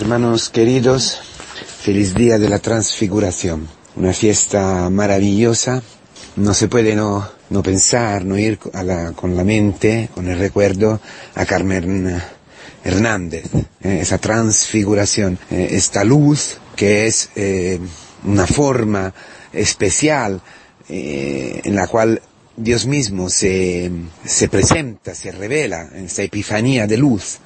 Hermanos queridos, feliz día de la transfiguración. Una fiesta maravillosa. No se puede no, no pensar, no ir con la mente, con el recuerdo a Carmen Hernández. Eh, esa transfiguración, eh, esta luz que es eh, una forma especial eh, en la cual Dios mismo se, se presenta, se revela en esa epifanía de luz,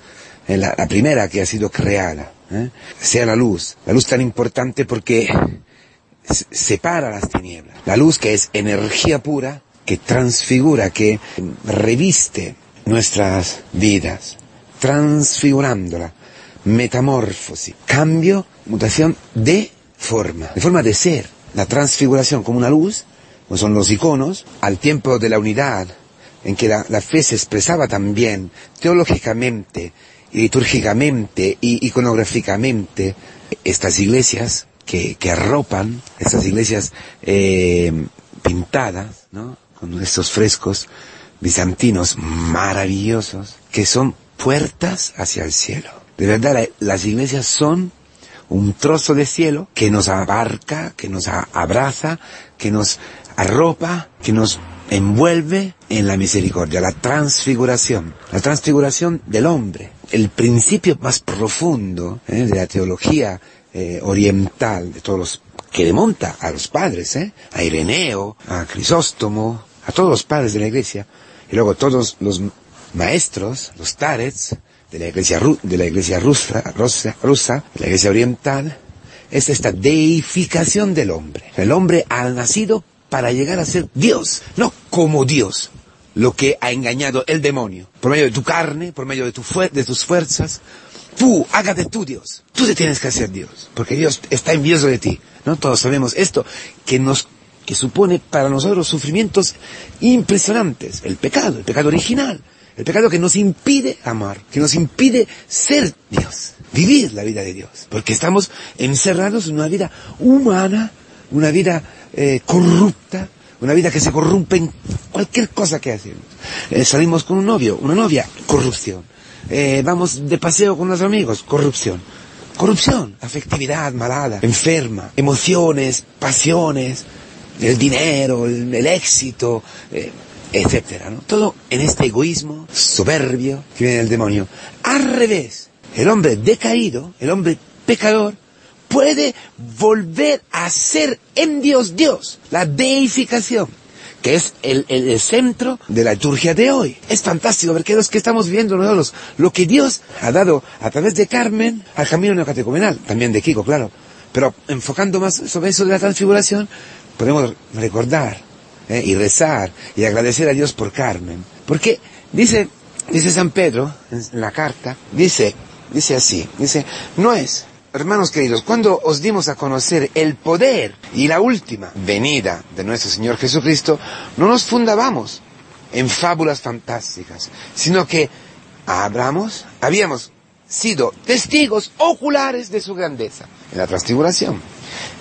en la primera que ha sido creada, ¿eh? sea la luz, la luz tan importante porque separa las tinieblas, la luz que es energía pura, que transfigura, que reviste nuestras vidas, transfigurándola, metamorfosis, cambio, mutación de forma, de forma de ser, la transfiguración como una luz, como son los iconos, al tiempo de la unidad, en que la, la fe se expresaba también teológicamente, litúrgicamente y iconográficamente, estas iglesias que, que arropan, estas iglesias eh, pintadas, ¿no? con estos frescos bizantinos maravillosos, que son puertas hacia el cielo. De verdad, las iglesias son un trozo de cielo que nos abarca, que nos abraza, que nos arropa, que nos envuelve en la misericordia, la transfiguración, la transfiguración del hombre, el principio más profundo ¿eh? de la teología eh, oriental, de todos los que remonta a los padres, ¿eh? a Ireneo, a Crisóstomo, a todos los padres de la iglesia, y luego todos los maestros, los tarets, de la iglesia, de la iglesia rusa, rusa, rusa, de la iglesia oriental, es esta deificación del hombre. El hombre ha nacido para llegar a ser Dios, no como Dios, lo que ha engañado el demonio, por medio de tu carne, por medio de, tu de tus fuerzas. Tú, hágate tú Dios. Tú te tienes que hacer Dios, porque Dios está envioso de ti. ¿no? Todos sabemos esto, que nos que supone para nosotros sufrimientos impresionantes. El pecado, el pecado original. El pecado que nos impide amar, que nos impide ser Dios, vivir la vida de Dios. Porque estamos encerrados en una vida humana, una vida eh, corrupta, una vida que se corrompe en cualquier cosa que hacemos. Eh, salimos con un novio, una novia, corrupción. Eh, vamos de paseo con unos amigos, corrupción. Corrupción, afectividad malada, enferma, emociones, pasiones, el dinero, el, éxito, eh, etcétera, ¿no? Todo en este egoísmo soberbio que viene del demonio. Al revés, el hombre decaído, el hombre pecador, puede volver a ser en Dios Dios, la deificación, que es el, el, centro de la liturgia de hoy. Es fantástico porque es que estamos viendo nosotros, lo que Dios ha dado a través de Carmen al camino neocatecumenal, también de Kiko, claro, pero enfocando más sobre eso de la transfiguración, podemos recordar ¿eh? y rezar y agradecer a Dios por Carmen. Porque dice, dice San Pedro en la carta, dice, dice así, dice, no es, hermanos queridos, cuando os dimos a conocer el poder y la última venida de nuestro Señor Jesucristo, no nos fundábamos en fábulas fantásticas, sino que hablamos, habíamos sido testigos oculares de su grandeza en la transfiguración.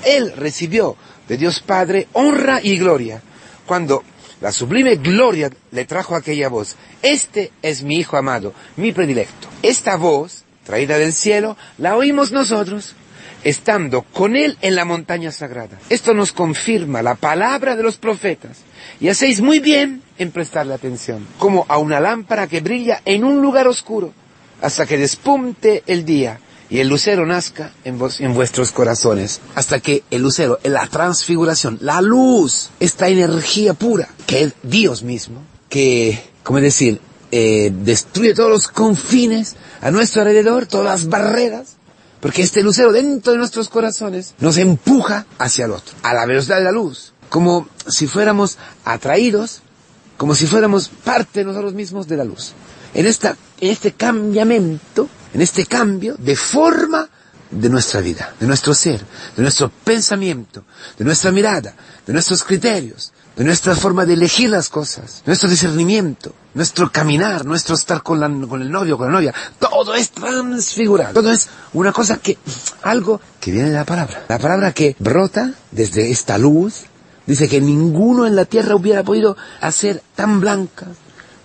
Él recibió de Dios Padre honra y gloria cuando la sublime gloria le trajo aquella voz. Este es mi Hijo amado, mi predilecto. Esta voz, traída del cielo, la oímos nosotros, estando con Él en la montaña sagrada. Esto nos confirma la palabra de los profetas. Y hacéis muy bien en prestarle atención, como a una lámpara que brilla en un lugar oscuro, hasta que despunte el día y el lucero nazca en, vos, en vuestros corazones, hasta que el lucero, la transfiguración, la luz, esta energía pura, que es Dios mismo, que, como decir, eh, destruye todos los confines a nuestro alrededor, todas las barreras, porque este lucero dentro de nuestros corazones nos empuja hacia el otro, a la velocidad de la luz, como si fuéramos atraídos, como si fuéramos parte nosotros mismos de la luz. En, esta, en este cambiamiento, en este cambio de forma de nuestra vida, de nuestro ser, de nuestro pensamiento, de nuestra mirada, de nuestros criterios, de nuestra forma de elegir las cosas, nuestro discernimiento, nuestro caminar, nuestro estar con, la, con el novio, con la novia, todo es transfigurado, todo es una cosa que, algo que viene de la palabra, la palabra que brota desde esta luz, dice que ninguno en la tierra hubiera podido hacer tan blanca,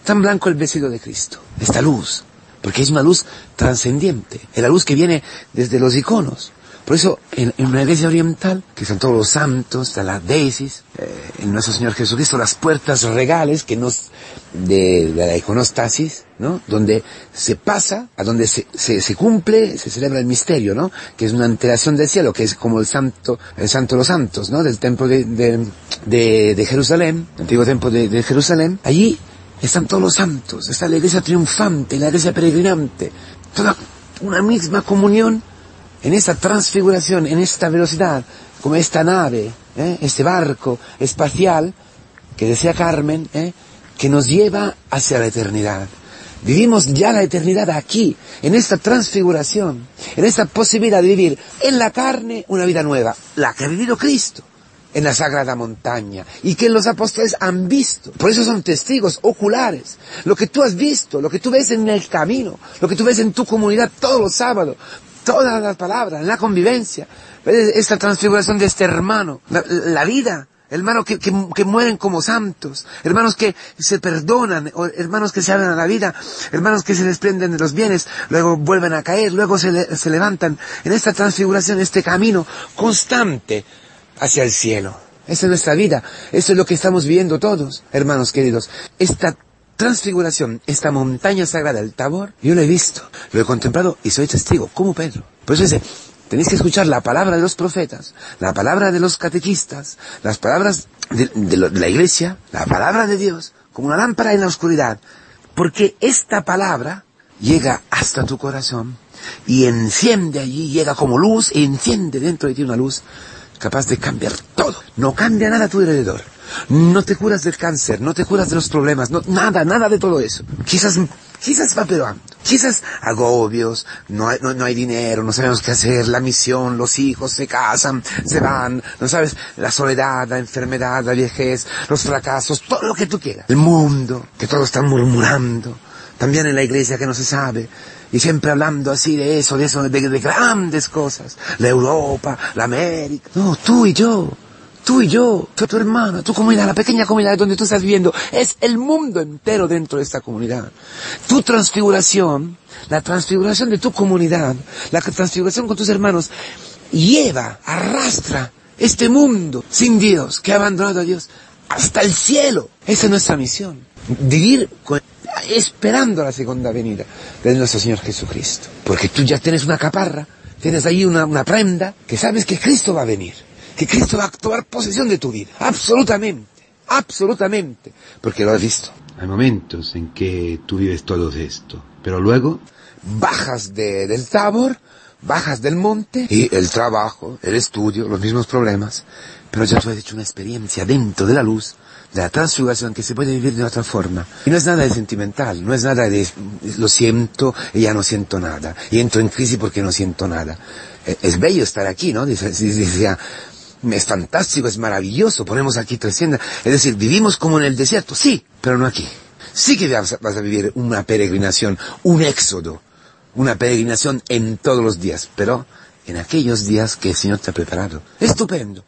tan blanco el vestido de Cristo, esta luz, porque es una luz trascendiente, es la luz que viene desde los iconos. Por eso, en, en una iglesia oriental, que son todos los santos, está la deisis, eh, en nuestro Señor Jesucristo, las puertas regales que nos, de, la iconostasis, ¿no? Donde se pasa, a donde se, se, cumple, se celebra el misterio, ¿no? Que es una antelación del cielo, que es como el santo, el santo de los santos, ¿no? Del templo de, de, de, Jerusalén, antiguo templo de, de Jerusalén. Allí están todos los santos, está la iglesia triunfante, la iglesia peregrinante, toda una misma comunión en esta transfiguración, en esta velocidad, como esta nave, ¿eh? este barco espacial, que decía Carmen, ¿eh? que nos lleva hacia la eternidad. Vivimos ya la eternidad aquí, en esta transfiguración, en esta posibilidad de vivir en la carne una vida nueva, la que ha vivido Cristo en la sagrada montaña y que los apóstoles han visto. Por eso son testigos oculares. Lo que tú has visto, lo que tú ves en el camino, lo que tú ves en tu comunidad todos los sábados, todas las palabras, en la convivencia, esta transfiguración de este hermano, la, vida, hermanos que, que, que, mueren como santos, hermanos que se perdonan, hermanos que se abren a la vida, hermanos que se desprenden de los bienes, luego vuelven a caer, luego se, le, se levantan en esta transfiguración, este camino constante hacia el cielo. Esa es nuestra vida, eso es lo que estamos viviendo todos, hermanos queridos. Esta transfiguración, esta montaña sagrada, el Tabor, yo lo he visto, lo he contemplado y soy testigo, como Pedro. Por eso dice, tenéis que escuchar la palabra de los profetas, la palabra de los catequistas, las palabras de, la iglesia, la palabra de Dios, como una lámpara en la oscuridad, porque esta palabra llega hasta tu corazón y enciende allí, llega como luz e enciende dentro de ti una luz capaz de cambiar todo. No cambia nada a tu alrededor. No te curas del cáncer, no te curas de los problemas, no, nada, nada de todo eso. Quizás, quizás va peorando. Quizás agobios, no hay, no, no hay dinero, no sabemos qué hacer, la misión, los hijos se casan, se van, no sabes, la soledad, la enfermedad, la viejez, los fracasos, todo lo que tú quieras. El mundo, que todos están murmurando. También en la iglesia que no se sabe y siempre hablando así de eso, de eso, de, de, grandes cosas, la Europa, la América. No, tú y yo, tú y yo, tú, tu hermano, tu comunidad, la pequeña comunidad donde tú estás viviendo, es el mundo entero dentro de esta comunidad. Tu transfiguración, la transfiguración de tu comunidad, la transfiguración con tus hermanos, lleva, arrastra este mundo sin Dios, que ha abandonado a Dios, hasta el cielo. Esa es nuestra misión. Vivir esperando la segunda venida de nuestro Señor Jesucristo. Porque tú ya tienes una caparra, tienes ahí una, una prenda, que sabes que Cristo va a venir, que Cristo va a tomar posesión de tu vida. Absolutamente, absolutamente. Porque lo has visto. Hay momentos en que tú vives todo esto, pero luego bajas de, del tabor, bajas del monte y el trabajo, el estudio, los mismos problemas, pero ya tú has hecho una experiencia dentro de la luz de la transfiguración que se puede vivir de otra forma. Y no es nada de sentimental, no es nada de lo siento y ya no siento nada. Y entro en crisis porque no siento nada. Es bello estar aquí, ¿no? Decía, es fantástico, es maravilloso, ponemos aquí 300. Es decir, vivimos como en el desierto, sí, pero no aquí. Sí que vas a, vas a vivir una peregrinación, un éxodo, una peregrinación en todos los días, pero en aquellos días que el Señor te ha preparado. Estupendo.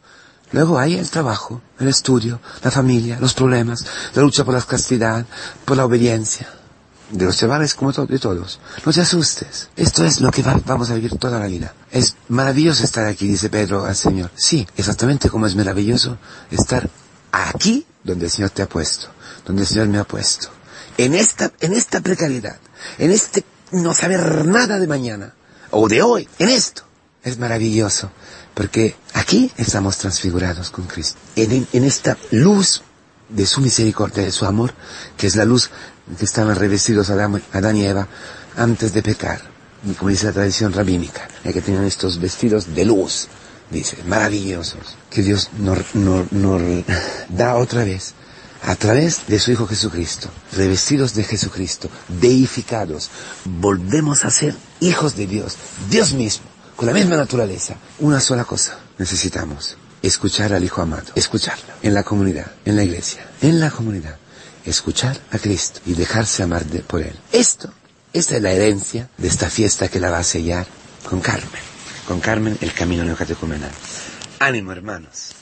Luego hay el trabajo, el estudio, la familia, los problemas, la lucha por la castidad, por la obediencia. De los chavales como de todos. No te asustes. Esto es lo que va vamos a vivir toda la vida. Es maravilloso estar aquí, dice Pedro al Señor. Sí, exactamente como es maravilloso estar aquí donde el Señor te ha puesto, donde el Señor me ha puesto. En esta, en esta precariedad, en este no saber nada de mañana, o de hoy, en esto. Es maravilloso. Porque aquí estamos transfigurados con Cristo. En, en, esta luz de su misericordia, de su amor, que es la luz que estaban revestidos Adán, y Eva antes de pecar. Como dice la tradición rabínica, que tenían estos vestidos de luz, dice, maravillosos, que Dios nos, nos, nos da otra vez a través de su Hijo Jesucristo, revestidos de Jesucristo, deificados, volvemos a ser hijos de Dios, Dios mismo con la misma naturaleza. Una sola cosa necesitamos. Escuchar al Hijo amado. Escucharlo. En la comunidad. En la iglesia. En la comunidad. Escuchar a Cristo y dejarse amar por Él. Esto, esta es la herencia de esta fiesta que la va a sellar con Carmen. Con Carmen el camino neocatecumenal. Ánimo hermanos.